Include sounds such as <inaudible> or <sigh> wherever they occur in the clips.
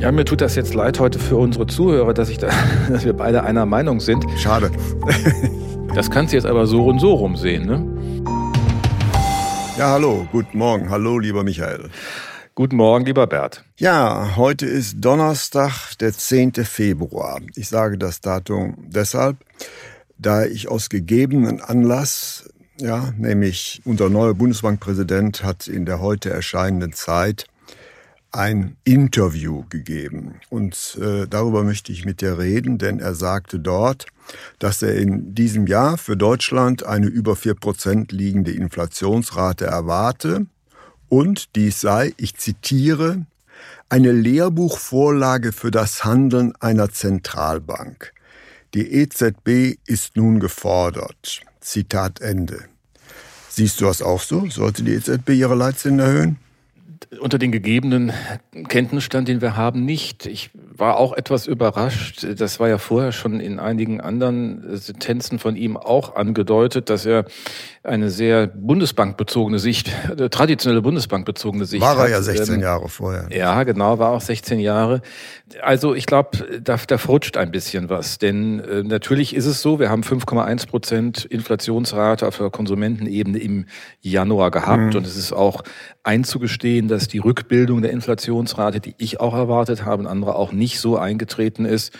Ja, mir tut das jetzt leid heute für unsere Zuhörer, dass, ich da, <laughs> dass wir beide einer Meinung sind. Schade. das kannst du jetzt aber so und so rumsehen, ne? Ja, hallo, guten Morgen. Hallo, lieber Michael. Guten Morgen, lieber Bert. Ja, heute ist Donnerstag, der 10. Februar. Ich sage das Datum deshalb, da ich aus gegebenen Anlass, ja, nämlich unser neuer Bundesbankpräsident hat in der heute erscheinenden Zeit ein Interview gegeben. Und äh, darüber möchte ich mit dir reden, denn er sagte dort, dass er in diesem Jahr für Deutschland eine über vier Prozent liegende Inflationsrate erwarte und dies sei, ich zitiere, eine Lehrbuchvorlage für das Handeln einer Zentralbank. Die EZB ist nun gefordert. Zitat Ende. Siehst du das auch so? Sollte die EZB ihre Leitzinsen erhöhen? Unter den gegebenen Kenntnisstand, den wir haben, nicht. Ich war auch etwas überrascht. Das war ja vorher schon in einigen anderen Sentenzen von ihm auch angedeutet, dass er eine sehr bundesbankbezogene Sicht, äh, traditionelle bundesbankbezogene Sicht War er ja 16 ähm, Jahre vorher. Ja, genau, war auch 16 Jahre. Also ich glaube, da, da frutscht ein bisschen was. Denn äh, natürlich ist es so, wir haben 5,1 Prozent Inflationsrate auf der Konsumentenebene im Januar gehabt. Mhm. Und es ist auch einzugestehen, dass die Rückbildung der Inflationsrate, die ich auch erwartet habe und andere auch nicht so eingetreten ist,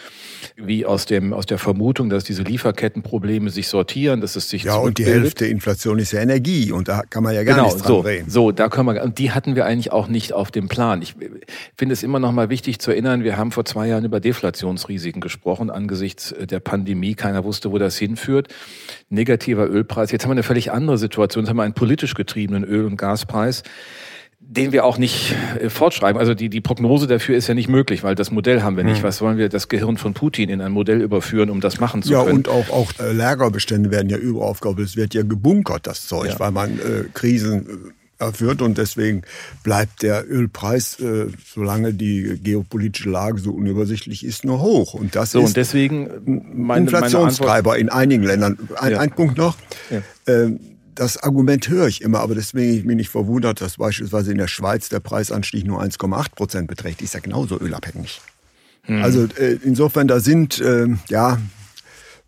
wie aus dem aus der Vermutung, dass diese Lieferkettenprobleme sich sortieren, dass es sich ja und die Hälfte Inflation ist ja Energie und da kann man ja gar genau, nichts dran so, reden. So, da können wir und die hatten wir eigentlich auch nicht auf dem Plan. Ich finde es immer noch mal wichtig zu erinnern, wir haben vor zwei Jahren über Deflationsrisiken gesprochen angesichts der Pandemie. Keiner wusste, wo das hinführt. Negativer Ölpreis. Jetzt haben wir eine völlig andere Situation. Jetzt haben wir einen politisch getriebenen Öl- und Gaspreis den wir auch nicht äh, fortschreiben. Also die, die Prognose dafür ist ja nicht möglich, weil das Modell haben wir nicht. Hm. Was wollen wir das Gehirn von Putin in ein Modell überführen, um das machen zu ja, können? Ja, und auch, auch äh, Lagerbestände werden ja überaufgebaut. Es wird ja gebunkert, das Zeug, ja. weil man äh, Krisen äh, erführt und deswegen bleibt der Ölpreis, äh, solange die geopolitische Lage so unübersichtlich ist, nur hoch. Und das so, ist und deswegen meine, Inflationstreiber meine in einigen Ländern. Ein, ja. ein Punkt noch. Ja. Ähm, das Argument höre ich immer, aber deswegen ich mich nicht verwundert, dass beispielsweise in der Schweiz der Preisanstieg nur 1,8 Prozent beträgt. Ist ja genauso ölabhängig. Hm. Also äh, insofern, da sind äh, ja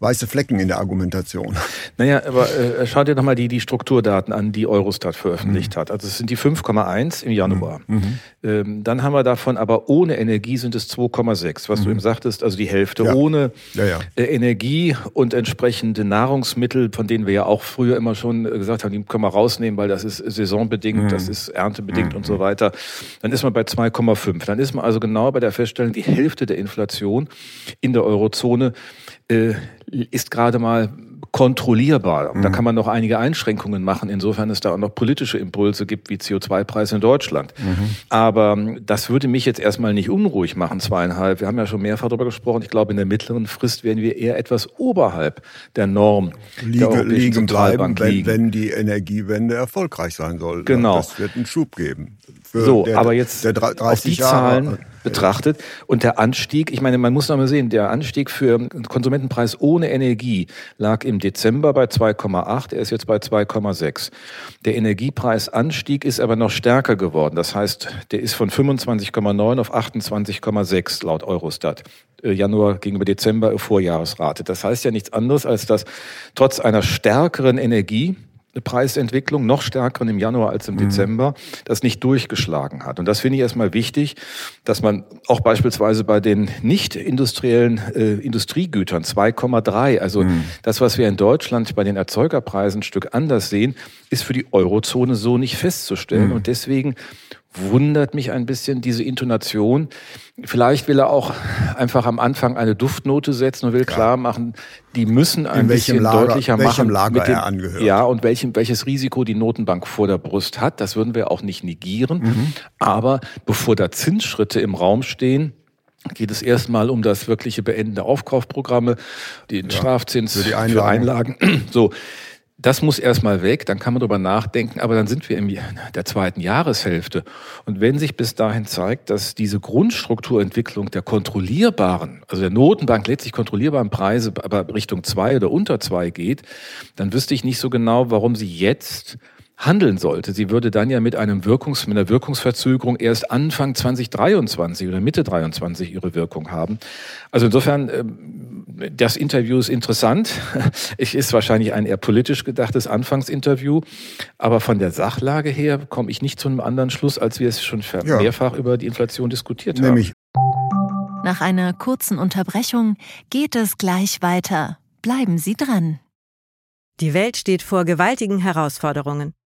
weiße Flecken in der Argumentation. Naja, aber äh, schau dir doch mal die, die Strukturdaten an, die Eurostat veröffentlicht mhm. hat. Also es sind die 5,1 im Januar. Mhm. mhm. Ähm, dann haben wir davon aber ohne Energie sind es 2,6, was mhm. du eben sagtest, also die Hälfte ja. ohne ja, ja. Äh, Energie und entsprechende Nahrungsmittel, von denen wir ja auch früher immer schon gesagt haben, die können wir rausnehmen, weil das ist saisonbedingt, mhm. das ist erntebedingt und so mhm. weiter. Dann ist man bei 2,5. Dann ist man also genau bei der Feststellung, die Hälfte der Inflation in der Eurozone äh, ist gerade mal kontrollierbar. Mhm. Da kann man noch einige Einschränkungen machen, insofern es da auch noch politische Impulse gibt, wie CO2-Preis in Deutschland. Mhm. Aber ähm, das würde mich jetzt erstmal nicht unruhig machen, zweieinhalb. Wir haben ja schon mehrfach darüber gesprochen. Ich glaube, in der mittleren Frist werden wir eher etwas oberhalb der Norm Liege, der Europäischen liegen Zentralbank bleiben, liegen. Wenn, wenn die Energiewende erfolgreich sein soll. Genau. Das wird einen Schub geben. so, der, aber jetzt der 30 auf die Jahre, Zahlen betrachtet. Und der Anstieg, ich meine, man muss noch mal sehen, der Anstieg für Konsumentenpreis ohne Energie lag im Dezember bei 2,8, er ist jetzt bei 2,6. Der Energiepreisanstieg ist aber noch stärker geworden. Das heißt, der ist von 25,9 auf 28,6 laut Eurostat. Äh, Januar gegenüber Dezember Vorjahresrate. Das heißt ja nichts anderes, als dass trotz einer stärkeren Energie eine Preisentwicklung, noch stärkeren im Januar als im mhm. Dezember, das nicht durchgeschlagen hat. Und das finde ich erstmal wichtig, dass man auch beispielsweise bei den nicht industriellen äh, Industriegütern 2,3, also mhm. das, was wir in Deutschland bei den Erzeugerpreisen ein Stück anders sehen, ist für die Eurozone so nicht festzustellen. Mhm. Und deswegen wundert mich ein bisschen diese Intonation. Vielleicht will er auch einfach am Anfang eine Duftnote setzen und will ja. klar machen, die müssen ein In bisschen Lager, deutlicher machen, Lager mit dem, er angehört. ja und welchem, welches Risiko die Notenbank vor der Brust hat. Das würden wir auch nicht negieren. Mhm. Aber bevor da Zinsschritte im Raum stehen, geht es erstmal um das wirkliche Beenden der Aufkaufprogramme, den ja, Strafzins für, die Einlagen. für Einlagen. <clears throat> So, das muss erstmal weg, dann kann man darüber nachdenken, aber dann sind wir in der zweiten Jahreshälfte. Und wenn sich bis dahin zeigt, dass diese Grundstrukturentwicklung der kontrollierbaren, also der Notenbank letztlich kontrollierbaren Preise, aber Richtung zwei oder unter zwei geht, dann wüsste ich nicht so genau, warum sie jetzt handeln sollte. Sie würde dann ja mit einem Wirkungs, mit einer Wirkungsverzögerung erst Anfang 2023 oder Mitte 23 ihre Wirkung haben. Also insofern, ähm, das Interview ist interessant. <laughs> Es ist wahrscheinlich ein eher politisch gedachtes Anfangsinterview, aber von der Sachlage her komme ich nicht zu einem anderen Schluss, als wir es schon mehrfach ja. über die Inflation diskutiert Nämlich. haben. Nach einer kurzen Unterbrechung geht es gleich weiter. Bleiben Sie dran. Die Welt steht vor gewaltigen Herausforderungen.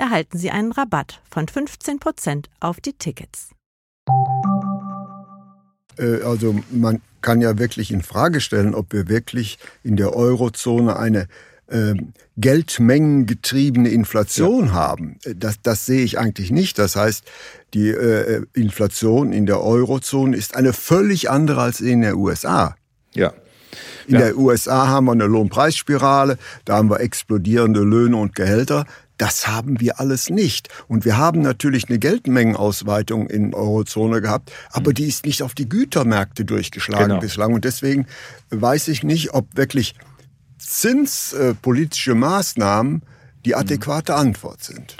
erhalten Sie einen Rabatt von 15% auf die Tickets. Äh, also man kann ja wirklich in Frage stellen, ob wir wirklich in der Eurozone eine äh, geldmengengetriebene Inflation ja. haben. Das, das sehe ich eigentlich nicht. Das heißt, die äh, Inflation in der Eurozone ist eine völlig andere als in der USA. Ja. In ja. der USA haben wir eine Lohnpreisspirale, da haben wir explodierende Löhne und Gehälter. Das haben wir alles nicht. Und wir haben natürlich eine Geldmengenausweitung in Eurozone gehabt, aber die ist nicht auf die Gütermärkte durchgeschlagen genau. bislang. Und deswegen weiß ich nicht, ob wirklich zinspolitische Maßnahmen die adäquate Antwort sind.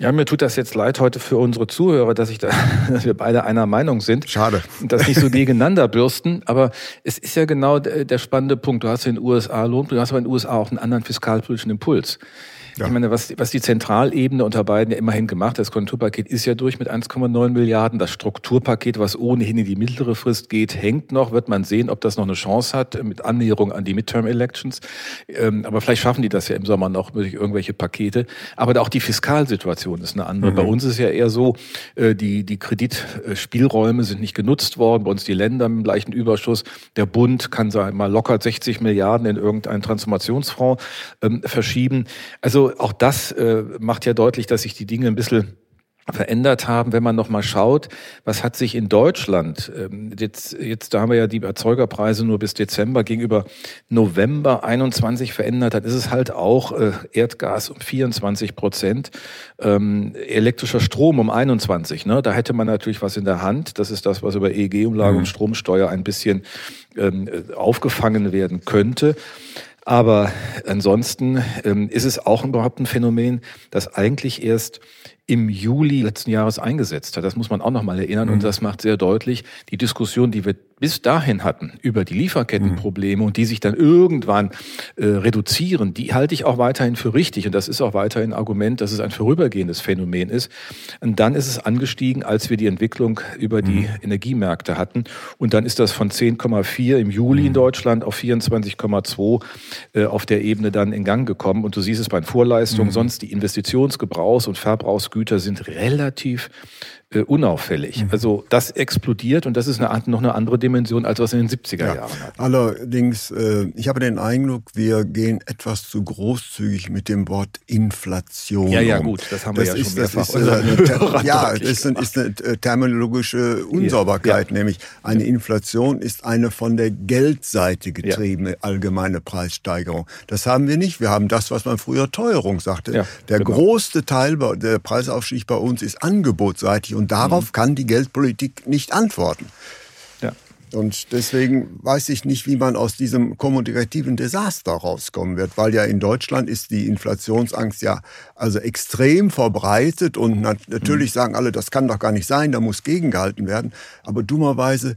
Ja, mir tut das jetzt leid heute für unsere Zuhörer, dass, ich da, <laughs> dass wir beide einer Meinung sind. Schade. Und das nicht so <laughs> gegeneinander bürsten. Aber es ist ja genau der spannende Punkt. Du hast in den USA Lohn, du hast aber in den USA auch einen anderen fiskalpolitischen Impuls. Ja. Ich meine, was, was die Zentralebene unter beiden ja immerhin gemacht hat, das Konjunkturpaket ist ja durch mit 1,9 Milliarden. Das Strukturpaket, was ohnehin in die mittlere Frist geht, hängt noch. Wird man sehen, ob das noch eine Chance hat mit Annäherung an die Midterm-Elections. Ähm, aber vielleicht schaffen die das ja im Sommer noch durch irgendwelche Pakete. Aber auch die Fiskalsituation ist eine andere. Mhm. Bei uns ist ja eher so, äh, die, die Kreditspielräume sind nicht genutzt worden. Bei uns die Länder im leichten Überschuss. Der Bund kann, sagen wir mal, locker 60 Milliarden in irgendeinen Transformationsfonds ähm, verschieben. Also auch das äh, macht ja deutlich, dass sich die Dinge ein bisschen verändert haben, wenn man noch mal schaut, was hat sich in Deutschland ähm, jetzt jetzt da haben wir ja die Erzeugerpreise nur bis Dezember gegenüber November 21 verändert, dann ist es halt auch äh, Erdgas um 24 Prozent, ähm, elektrischer Strom um 21. Ne, da hätte man natürlich was in der Hand. Das ist das, was über EEG-Umlage mhm. und Stromsteuer ein bisschen ähm, aufgefangen werden könnte. Aber ansonsten ähm, ist es auch überhaupt ein Phänomen, das eigentlich erst im Juli letzten Jahres eingesetzt hat. Das muss man auch noch mal erinnern mhm. und das macht sehr deutlich, die Diskussion, die wir bis dahin hatten über die Lieferkettenprobleme mhm. und die sich dann irgendwann äh, reduzieren, die halte ich auch weiterhin für richtig und das ist auch weiterhin ein Argument, dass es ein vorübergehendes Phänomen ist. Und dann ist es angestiegen, als wir die Entwicklung über die mhm. Energiemärkte hatten und dann ist das von 10,4 im Juli in mhm. Deutschland auf 24,2 äh, auf der Ebene dann in Gang gekommen und du siehst es bei den Vorleistungen, mhm. sonst die Investitionsgebrauchs- und Verbrauchs Güter sind relativ äh, unauffällig. Mhm. Also das explodiert und das ist eine, noch eine andere Dimension, als was in den 70er ja. Jahren hat. Allerdings, äh, ich habe den Eindruck, wir gehen etwas zu großzügig mit dem Wort Inflation. Ja, ja, gut, das haben wir das ja ist, schon mehrfach. <laughs> Das ist, eine, ja, das ist, ist eine terminologische Unsauberkeit, ja. nämlich eine Inflation ist eine von der Geldseite getriebene ja. allgemeine Preissteigerung. Das haben wir nicht. Wir haben das, was man früher Teuerung sagte. Ja, der genau. größte Teil der Preisaufstieg bei uns ist angebotsseitig und und darauf mhm. kann die Geldpolitik nicht antworten. Ja. Und deswegen weiß ich nicht, wie man aus diesem kommunikativen Desaster rauskommen wird, weil ja in Deutschland ist die Inflationsangst ja also extrem verbreitet und natürlich mhm. sagen alle, das kann doch gar nicht sein, da muss gegengehalten werden. Aber dummerweise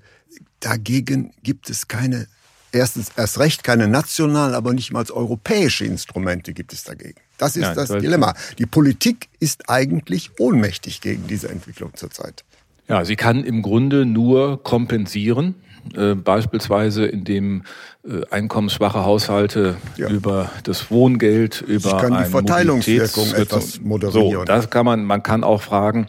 dagegen gibt es keine erstens erst recht keine nationalen, aber nicht mal europäische Instrumente gibt es dagegen. Das ist ja, das Dilemma. Die Politik ist eigentlich ohnmächtig gegen diese Entwicklung zurzeit. Ja, sie kann im Grunde nur kompensieren äh, beispielsweise indem einkommensschwache Haushalte ja. über das Wohngeld, über ich kann die Verteilungswirkung etwas moderieren. So, das kann man, man kann auch fragen,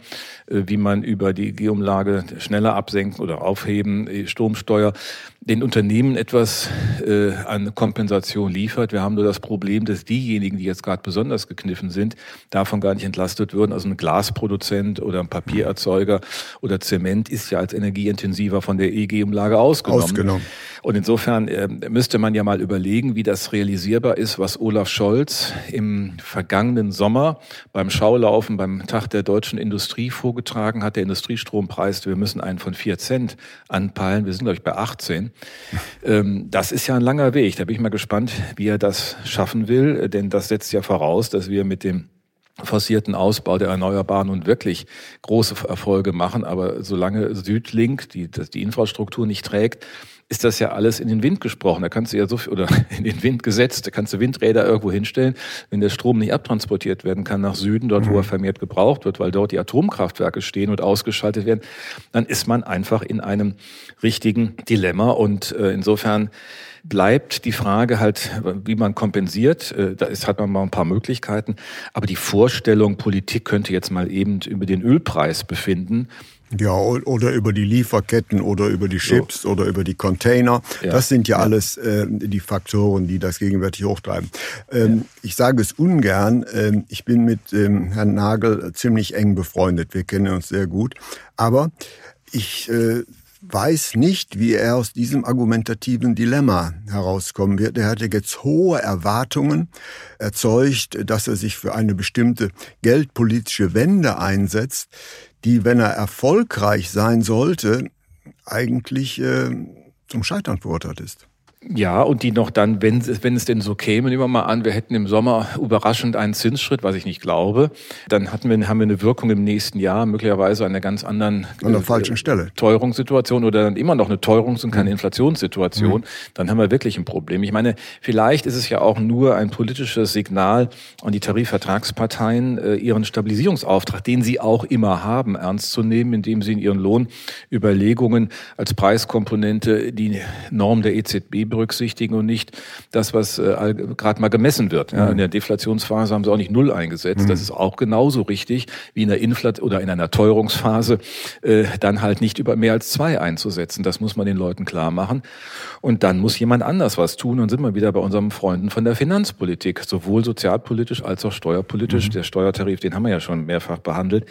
äh, wie man über die Geumlage schneller absenken oder aufheben, die Stromsteuer den Unternehmen etwas äh, an Kompensation liefert. Wir haben nur das Problem, dass diejenigen, die jetzt gerade besonders gekniffen sind, davon gar nicht entlastet würden. Also ein Glasproduzent oder ein Papiererzeuger oder Zement ist ja als energieintensiver von der EG-Umlage ausgenommen. ausgenommen. Und insofern äh, müsste man ja mal überlegen, wie das realisierbar ist, was Olaf Scholz im vergangenen Sommer beim Schaulaufen beim Tag der deutschen Industrie vorgetragen hat. Der Industriestrompreis, wir müssen einen von vier Cent anpeilen. Wir sind, glaube ich, bei 18. Ähm, das ist ja ein langer Weg. Da bin ich mal gespannt, wie er das schaffen will, denn das setzt ja voraus, dass wir mit dem forcierten Ausbau der Erneuerbaren nun wirklich große Erfolge machen. Aber solange Südlink die, die Infrastruktur nicht trägt, ist das ja alles in den Wind gesprochen. Da kannst du ja so viel, oder <laughs> in den Wind gesetzt, da kannst du Windräder irgendwo hinstellen. Wenn der Strom nicht abtransportiert werden kann nach Süden, dort wo er mhm. vermehrt gebraucht wird, weil dort die Atomkraftwerke stehen und ausgeschaltet werden, dann ist man einfach in einem richtigen Dilemma. Und äh, insofern bleibt die Frage halt, wie man kompensiert. Äh, da ist, hat man mal ein paar Möglichkeiten. Aber die Vorstellung, Politik könnte jetzt mal eben über den Ölpreis befinden, ja, oder über die Lieferketten oder über die Chips so. oder über die Container. Ja. Das sind ja, ja. alles äh, die Faktoren, die das gegenwärtig hochtreiben. Ähm, ja. Ich sage es ungern. Ähm, ich bin mit ähm, Herrn Nagel ziemlich eng befreundet. Wir kennen uns sehr gut. Aber ich äh, weiß nicht, wie er aus diesem argumentativen Dilemma herauskommen wird. Er hatte jetzt hohe Erwartungen erzeugt, dass er sich für eine bestimmte geldpolitische Wende einsetzt die, wenn er erfolgreich sein sollte, eigentlich äh, zum Scheitern verurteilt ist. Ja, und die noch dann, wenn, wenn es denn so käme, nehmen wir mal an, wir hätten im Sommer überraschend einen Zinsschritt, was ich nicht glaube, dann hatten wir, haben wir eine Wirkung im nächsten Jahr, möglicherweise an einer ganz anderen an der äh, falschen Stelle. Teuerungssituation oder dann immer noch eine Teuerungs- und keine mhm. Inflationssituation, mhm. dann haben wir wirklich ein Problem. Ich meine, vielleicht ist es ja auch nur ein politisches Signal an die Tarifvertragsparteien, äh, ihren Stabilisierungsauftrag, den sie auch immer haben, ernst zu nehmen, indem sie in ihren Lohnüberlegungen als Preiskomponente die Norm der EZB berücksichtigen und nicht das, was äh, gerade mal gemessen wird. Ja, in der Deflationsphase haben sie auch nicht null eingesetzt. Mhm. Das ist auch genauso richtig wie in der Inflat oder in einer Teuerungsphase äh, dann halt nicht über mehr als zwei einzusetzen. Das muss man den Leuten klar machen. Und dann muss jemand anders was tun. Und sind wir wieder bei unseren Freunden von der Finanzpolitik, sowohl sozialpolitisch als auch steuerpolitisch. Mhm. Der Steuertarif, den haben wir ja schon mehrfach behandelt,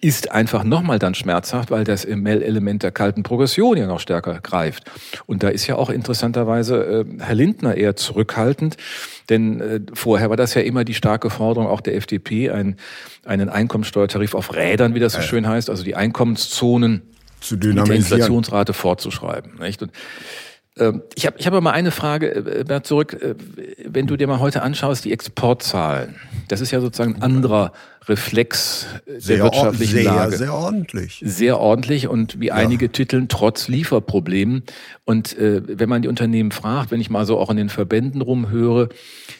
ist einfach nochmal dann schmerzhaft, weil das Element der kalten Progression ja noch stärker greift. Und da ist ja auch interessanterweise Weise äh, Herr Lindner eher zurückhaltend, denn äh, vorher war das ja immer die starke Forderung auch der FDP, ein, einen Einkommensteuertarif auf Rädern, wie das so ja. schön heißt, also die Einkommenszonen zu mit der Inflationsrate fortzuschreiben. Nicht? Und, ich habe ich hab mal eine Frage, äh, Bert, zurück. Äh, wenn du dir mal heute anschaust, die Exportzahlen, das ist ja sozusagen ein anderer Reflex der sehr, wirtschaftlichen sehr, Lage. Sehr ordentlich. Sehr ordentlich und wie ja. einige titeln, trotz Lieferproblemen. Und äh, wenn man die Unternehmen fragt, wenn ich mal so auch in den Verbänden rumhöre,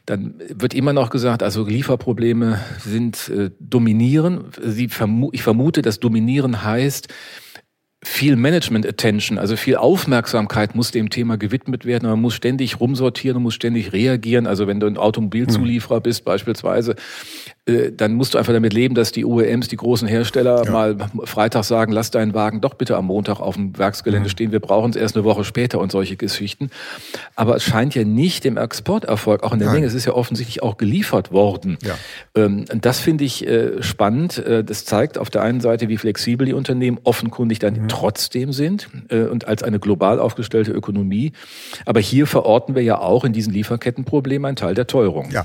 dann wird immer noch gesagt, also Lieferprobleme sind äh, dominieren. Sie vermu ich vermute, dass dominieren heißt, viel Management Attention, also viel Aufmerksamkeit muss dem Thema gewidmet werden. Man muss ständig rumsortieren und muss ständig reagieren. Also wenn du ein Automobilzulieferer hm. bist beispielsweise, dann musst du einfach damit leben, dass die OEMs, die großen Hersteller, ja. mal Freitag sagen, lass deinen Wagen doch bitte am Montag auf dem Werksgelände mhm. stehen, wir brauchen es erst eine Woche später und solche Geschichten. Aber es scheint ja nicht dem Exporterfolg, auch in der Nein. Menge, es ist ja offensichtlich auch geliefert worden. Ja. Ähm, das finde ich äh, spannend. Äh, das zeigt auf der einen Seite, wie flexibel die Unternehmen offenkundig dann mhm. trotzdem sind und als eine global aufgestellte Ökonomie. Aber hier verorten wir ja auch in diesen Lieferkettenproblemen einen Teil der Teuerung. Ja,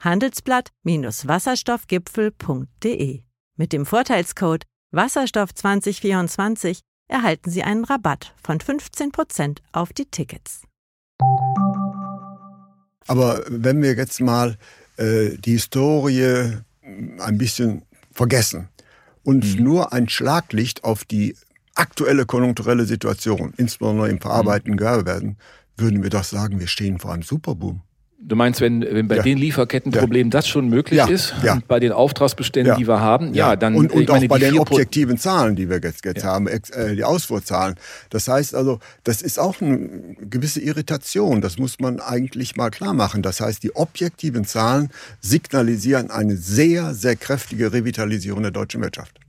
handelsblatt-wasserstoffgipfel.de. Mit dem Vorteilscode Wasserstoff 2024 erhalten Sie einen Rabatt von 15% auf die Tickets. Aber wenn wir jetzt mal äh, die Historie ein bisschen vergessen und mhm. nur ein Schlaglicht auf die aktuelle konjunkturelle Situation, insbesondere im verarbeitenden mhm. Gewerbe werden, würden wir doch sagen, wir stehen vor einem Superboom. Du meinst, wenn, wenn bei ja. den Lieferkettenproblemen ja. das schon möglich ja. ist, bei den Auftragsbeständen, die wir haben, ja, dann und, und auch meine, bei den objektiven Zahlen, die wir jetzt, jetzt haben, äh, die Ausfuhrzahlen. Das heißt also, das ist auch eine gewisse Irritation. Das muss man eigentlich mal klar machen. Das heißt, die objektiven Zahlen signalisieren eine sehr, sehr kräftige Revitalisierung der deutschen Wirtschaft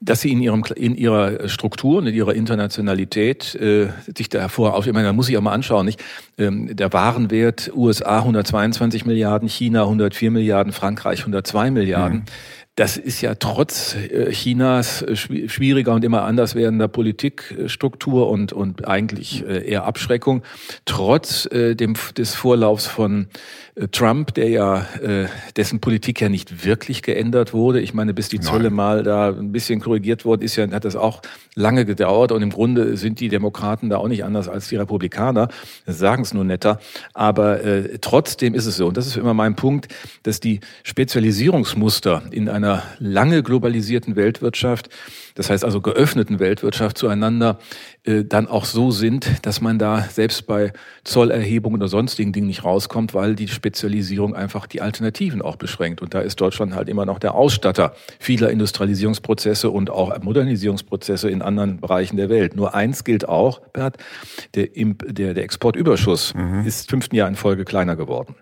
dass sie in, ihrem, in ihrer Struktur und in ihrer Internationalität äh, sich da hervor auf, ich meine, da muss ich auch mal anschauen, nicht? Ähm, der Warenwert USA 122 Milliarden, China 104 Milliarden, Frankreich 102 Milliarden. Mhm. Das ist ja trotz äh, Chinas äh, schwieriger und immer anders werdender Politikstruktur und, und eigentlich äh, eher Abschreckung, trotz dem, des Vorlaufs von Trump, der ja, dessen Politik ja nicht wirklich geändert wurde. Ich meine, bis die Zölle Nein. mal da ein bisschen korrigiert worden ist, ja, hat das auch lange gedauert und im Grunde sind die Demokraten da auch nicht anders als die Republikaner. Sagen es nur netter. Aber äh, trotzdem ist es so, und das ist immer mein Punkt, dass die Spezialisierungsmuster in einer lange globalisierten Weltwirtschaft, das heißt also geöffneten Weltwirtschaft zueinander, äh, dann auch so sind, dass man da selbst bei Zollerhebungen oder sonstigen Dingen nicht rauskommt, weil die Spezialisierung einfach die Alternativen auch beschränkt. Und da ist Deutschland halt immer noch der Ausstatter vieler Industrialisierungsprozesse und auch Modernisierungsprozesse in anderen Bereichen der Welt. Nur eins gilt auch, Bert, der, der, der Exportüberschuss mhm. ist fünften Jahr in Folge kleiner geworden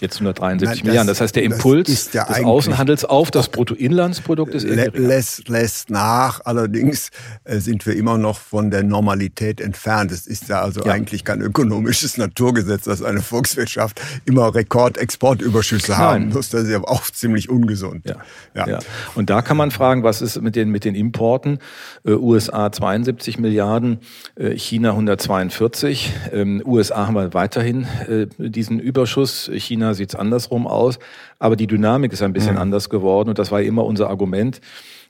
jetzt 173 Nein, Milliarden. Das heißt, der Impuls ja des Außenhandels auf das Bruttoinlandsprodukt ist eher lässt, lässt nach. Allerdings äh, sind wir immer noch von der Normalität entfernt. Es ist ja also ja. eigentlich kein ökonomisches <laughs> Naturgesetz, dass eine Volkswirtschaft immer Rekordexportüberschüsse haben muss. Das ist ja auch ziemlich ungesund. Ja. ja. Und da kann man fragen, was ist mit den, mit den Importen? Äh, USA 72 Milliarden, äh, China 142. Ähm, USA haben wir weiterhin äh, diesen Überschuss. China sieht es andersrum aus, aber die Dynamik ist ein bisschen mhm. anders geworden und das war immer unser Argument,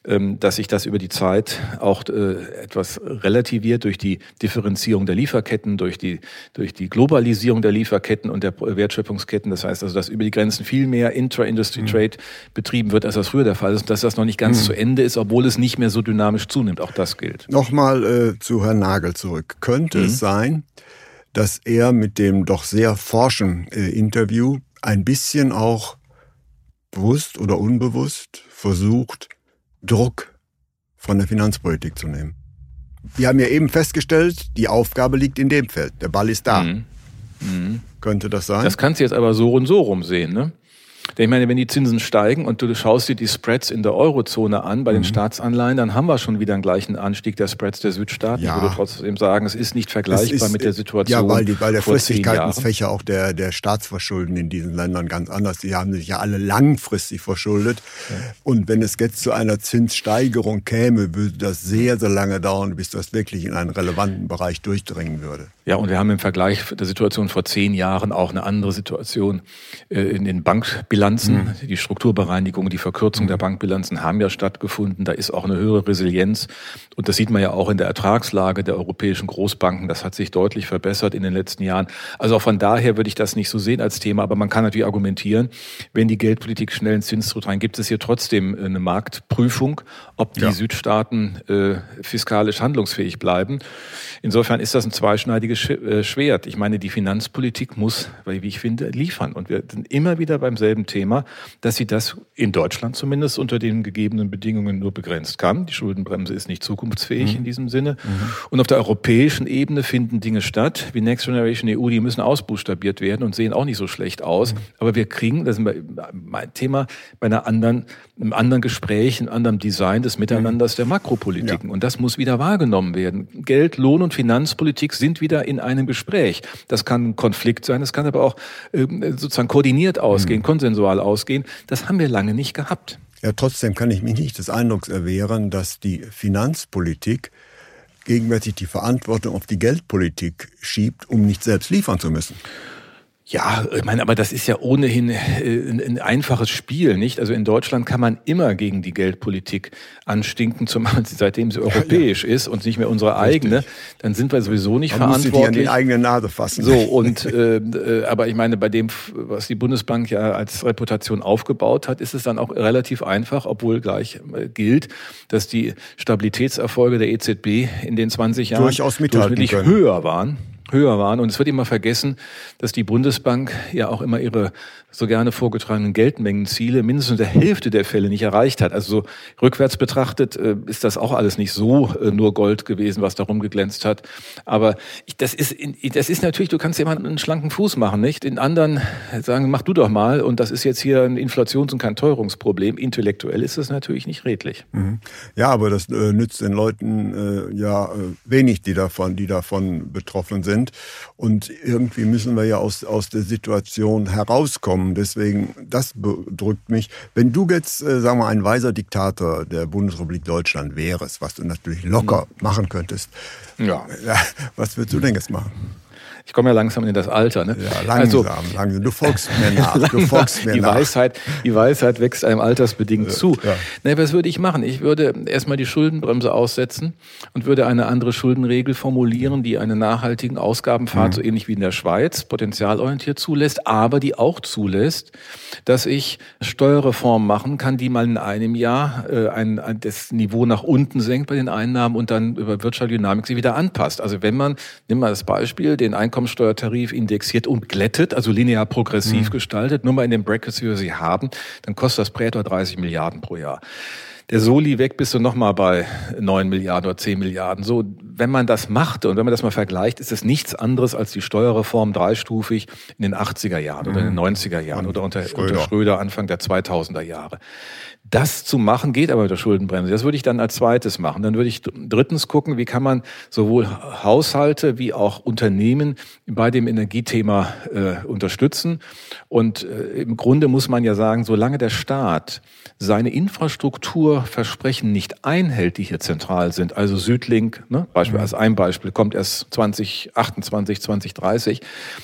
ähm, dass sich das über die Zeit auch äh, etwas relativiert durch die Differenzierung der Lieferketten, durch die, durch die Globalisierung der Lieferketten und der Wertschöpfungsketten. Das heißt also, dass über die Grenzen viel mehr Intra-Industry-Trade mhm. betrieben wird, als das früher der Fall ist und dass das noch nicht ganz mhm. zu Ende ist, obwohl es nicht mehr so dynamisch zunimmt. Auch das gilt. Nochmal äh, zu Herrn Nagel zurück. Könnte mhm. es sein, dass er mit dem doch sehr forschen äh, Interview ein bisschen auch bewusst oder unbewusst versucht, Druck von der Finanzpolitik zu nehmen. Wir haben ja eben festgestellt, die Aufgabe liegt in dem Feld. Der Ball ist da. Mhm. Mhm. Könnte das sein? Das kannst du jetzt aber so und so rumsehen, ne? Ich meine, wenn die Zinsen steigen und du schaust dir die Spreads in der Eurozone an bei den mhm. Staatsanleihen, dann haben wir schon wieder einen gleichen Anstieg der Spreads der Südstaaten. Ja. Ich würde trotzdem sagen, es ist nicht vergleichbar ist, mit der Situation. Ja, weil, die, weil der Fristigkeitsfächer auch der, der Staatsverschulden in diesen Ländern ganz anders. Die haben sich ja alle langfristig verschuldet. Ja. Und wenn es jetzt zu einer Zinssteigerung käme, würde das sehr, sehr lange dauern, bis das wirklich in einen relevanten Bereich durchdringen würde. Ja, und wir haben im Vergleich der Situation vor zehn Jahren auch eine andere Situation äh, in den Bankbilanzen. Mhm. Die Strukturbereinigung, die Verkürzung der Bankbilanzen haben ja stattgefunden. Da ist auch eine höhere Resilienz. Und das sieht man ja auch in der Ertragslage der europäischen Großbanken. Das hat sich deutlich verbessert in den letzten Jahren. Also auch von daher würde ich das nicht so sehen als Thema. Aber man kann natürlich argumentieren, wenn die Geldpolitik schnell ins Zinsdruck rein, gibt es hier trotzdem eine Marktprüfung, ob die ja. Südstaaten äh, fiskalisch handlungsfähig bleiben. Insofern ist das ein zweischneidiges äh, Schwert. Ich meine, die Finanzpolitik muss, wie ich finde, liefern. Und wir sind immer wieder beim selben Thema, dass sie das in Deutschland zumindest unter den gegebenen Bedingungen nur begrenzt kann. Die Schuldenbremse ist nicht zukunftsfähig mhm. in diesem Sinne. Mhm. Und auf der europäischen Ebene finden Dinge statt, wie Next Generation EU, die müssen ausbuchstabiert werden und sehen auch nicht so schlecht aus. Mhm. Aber wir kriegen, das ist mein Thema, bei einer anderen, einem anderen Gespräch, einem anderen Design des Miteinanders der Makropolitiken. Ja. Und das muss wieder wahrgenommen werden. Geld, Lohn und Finanzpolitik sind wieder in einem Gespräch. Das kann ein Konflikt sein, das kann aber auch ähm, sozusagen koordiniert ausgehen, mhm. konsensual ausgehen. Das haben wir lange nicht gehabt. Ja, trotzdem kann ich mich nicht des Eindrucks erwehren, dass die Finanzpolitik gegenwärtig die Verantwortung auf die Geldpolitik schiebt, um nicht selbst liefern zu müssen. Ja, ich meine, aber das ist ja ohnehin äh, ein, ein, einfaches Spiel, nicht? Also in Deutschland kann man immer gegen die Geldpolitik anstinken, zumal sie seitdem sie europäisch ja, ja. ist und nicht mehr unsere eigene. Richtig. Dann sind wir sowieso nicht man verantwortlich. Muss die an die eigene Nase fassen. So und äh, äh, aber ich meine, bei dem, was die Bundesbank ja als Reputation aufgebaut hat, ist es dann auch relativ einfach, obwohl gleich äh, gilt, dass die Stabilitätserfolge der EZB in den 20 Jahren durchaus mithalten höher waren höher waren. Und es wird immer vergessen, dass die Bundesbank ja auch immer ihre so gerne vorgetragenen Geldmengenziele mindestens in der Hälfte der Fälle nicht erreicht hat. Also so rückwärts betrachtet äh, ist das auch alles nicht so äh, nur Gold gewesen, was darum geglänzt hat. Aber ich, das ist, das ist natürlich, du kannst jemanden einen schlanken Fuß machen, nicht? In anderen sagen, mach du doch mal. Und das ist jetzt hier ein Inflations- und kein Teuerungsproblem. Intellektuell ist es natürlich nicht redlich. Mhm. Ja, aber das äh, nützt den Leuten äh, ja äh, wenig, die davon, die davon betroffen sind. Und irgendwie müssen wir ja aus, aus der Situation herauskommen kommen. Deswegen, das bedrückt mich. Wenn du jetzt, äh, sagen wir, ein weiser Diktator der Bundesrepublik Deutschland wärst, was du natürlich locker mhm. machen könntest, ja. was würdest du denn jetzt machen? Ich komme ja langsam in das Alter. Ne? Ja, langsam, also, langsam. Du folgst mir nach. Du <laughs> folgst mir die. Weisheit, die Weisheit wächst einem altersbedingt ja, zu. Ja. Ne, was würde ich machen? Ich würde erstmal die Schuldenbremse aussetzen und würde eine andere Schuldenregel formulieren, die einen nachhaltigen Ausgabenpfad, mhm. so ähnlich wie in der Schweiz, potenzialorientiert zulässt, aber die auch zulässt, dass ich Steuerreformen machen kann, die mal in einem Jahr äh, ein, ein, das Niveau nach unten senkt bei den Einnahmen und dann über wirtschaftliche Dynamik sie wieder anpasst. Also wenn man, nimm mal das Beispiel, den Einkommen Einkommensteuertarif indexiert und glättet, also linear progressiv mhm. gestaltet, nur mal in den Brackets, wie wir sie haben, dann kostet das Prätor 30 Milliarden pro Jahr. Der Soli weg bist du nochmal bei 9 Milliarden oder 10 Milliarden. So, wenn man das machte und wenn man das mal vergleicht, ist es nichts anderes als die Steuerreform dreistufig in den 80er Jahren mhm. oder in den 90er Jahren oder unter Schröder. unter Schröder Anfang der 2000er Jahre. Das zu machen geht aber mit der Schuldenbremse. Das würde ich dann als zweites machen. Dann würde ich drittens gucken, wie kann man sowohl Haushalte wie auch Unternehmen bei dem Energiethema äh, unterstützen. Und äh, im Grunde muss man ja sagen, solange der Staat seine Infrastrukturversprechen nicht einhält, die hier zentral sind, also Südlink, ne, Beispiel, mhm. als ein Beispiel, kommt erst 2028, 2030,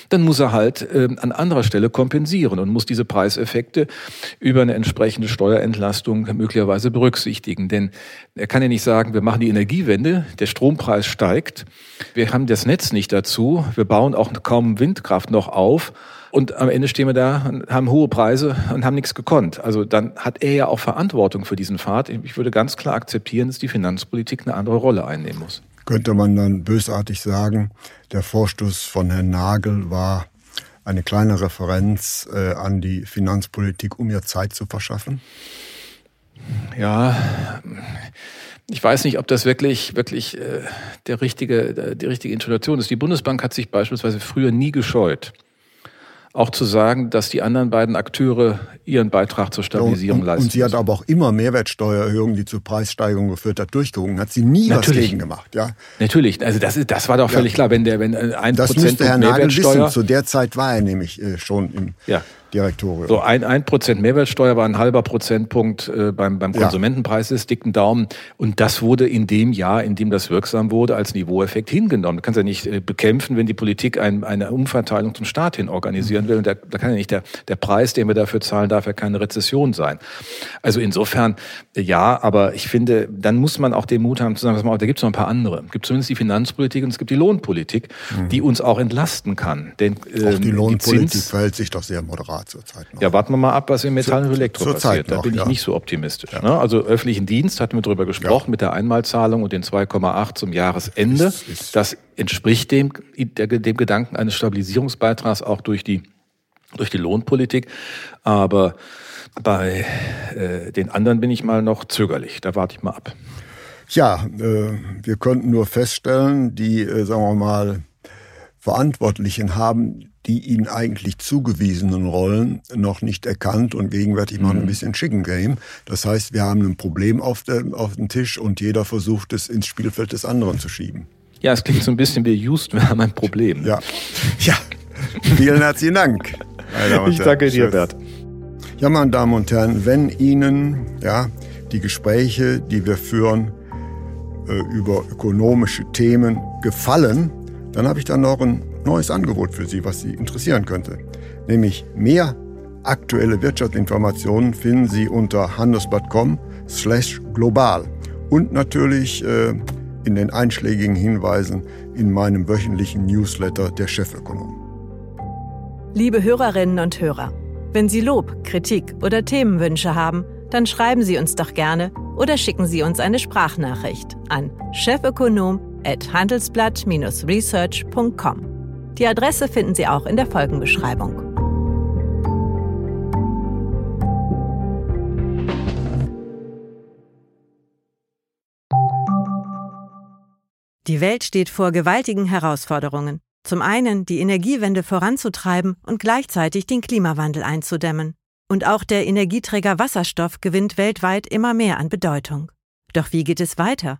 dann muss er halt äh, an anderer Stelle kompensieren und muss diese Preiseffekte über eine entsprechende Steuerentlastung möglicherweise berücksichtigen. Denn er kann ja nicht sagen, wir machen die Energiewende, der Strompreis steigt, wir haben das Netz nicht dazu, wir bauen auch kaum Windkraft noch auf und am Ende stehen wir da und haben hohe Preise und haben nichts gekonnt. Also dann hat er ja auch Verantwortung für diesen Pfad. Ich würde ganz klar akzeptieren, dass die Finanzpolitik eine andere Rolle einnehmen muss. Könnte man dann bösartig sagen, der Vorstoß von Herrn Nagel war eine kleine Referenz äh, an die Finanzpolitik, um ihr Zeit zu verschaffen? Ja, ich weiß nicht, ob das wirklich, wirklich äh, der richtige, die richtige Intonation ist. Die Bundesbank hat sich beispielsweise früher nie gescheut, auch zu sagen, dass die anderen beiden Akteure ihren Beitrag zur Stabilisierung leisten. Und sie hat aber auch immer Mehrwertsteuererhöhungen, die zu Preissteigerungen geführt hat, durchgewogen. Hat sie nie Natürlich. was gegen gemacht, ja? Natürlich. Also das, das war doch völlig ja. klar, wenn der, wenn ein das Prozent müsste Herr Nagel wissen. Zu der Zeit war er nämlich äh, schon im ja. Direktorium. So ein, ein Prozent Mehrwertsteuer war ein halber Prozentpunkt äh, beim, beim Konsumentenpreis des dicken Daumen. Und das wurde in dem Jahr, in dem das wirksam wurde, als Niveaueffekt hingenommen. Du kannst ja nicht äh, bekämpfen, wenn die Politik ein, eine Umverteilung zum Staat hin organisieren will. Und da, da kann ja nicht der, der Preis, den wir dafür zahlen, darf ja keine Rezession sein. Also insofern, ja, aber ich finde, dann muss man auch den Mut haben zu sagen, was man, da gibt es noch ein paar andere. Es gibt zumindest die Finanzpolitik und es gibt die Lohnpolitik, mhm. die uns auch entlasten kann. Denn, äh, auch die ähm, Lohnpolitik die Zins, verhält sich doch sehr moderat zurzeit noch. Ja, warten wir mal ab, was im Metall und Elektro zur, passiert. Noch, da bin ich ja. nicht so optimistisch. Ja. Ne? Also öffentlichen Dienst hatten wir darüber gesprochen ja. mit der Einmalzahlung und den 2,8 zum Jahresende. Ist, ist das entspricht dem, dem Gedanken eines Stabilisierungsbeitrags auch durch die, durch die Lohnpolitik. Aber bei äh, den anderen bin ich mal noch zögerlich. Da warte ich mal ab. Ja, äh, wir konnten nur feststellen, die, äh, sagen wir mal, Verantwortlichen haben die ihnen eigentlich zugewiesenen Rollen noch nicht erkannt und gegenwärtig machen mhm. ein bisschen Chicken Game. Das heißt, wir haben ein Problem auf, der, auf dem Tisch und jeder versucht es ins Spielfeld des anderen zu schieben. Ja, es klingt so ein bisschen wie Just, wir haben ein Problem. Ja, ja. vielen herzlichen Dank. Ich danke dir, Bert. Ja, meine Damen und Herren, wenn Ihnen ja, die Gespräche, die wir führen äh, über ökonomische Themen gefallen, dann habe ich da noch ein neues Angebot für Sie, was Sie interessieren könnte. nämlich mehr aktuelle Wirtschaftsinformationen finden Sie unter handelsblatt.com slash global und natürlich äh, in den einschlägigen Hinweisen in meinem wöchentlichen Newsletter der Chefökonom. Liebe Hörerinnen und Hörer, wenn Sie Lob, Kritik oder Themenwünsche haben, dann schreiben Sie uns doch gerne oder schicken Sie uns eine Sprachnachricht an chefökonom@handelsblatt-research.com. Die Adresse finden Sie auch in der Folgenbeschreibung. Die Welt steht vor gewaltigen Herausforderungen. Zum einen die Energiewende voranzutreiben und gleichzeitig den Klimawandel einzudämmen. Und auch der Energieträger Wasserstoff gewinnt weltweit immer mehr an Bedeutung. Doch wie geht es weiter?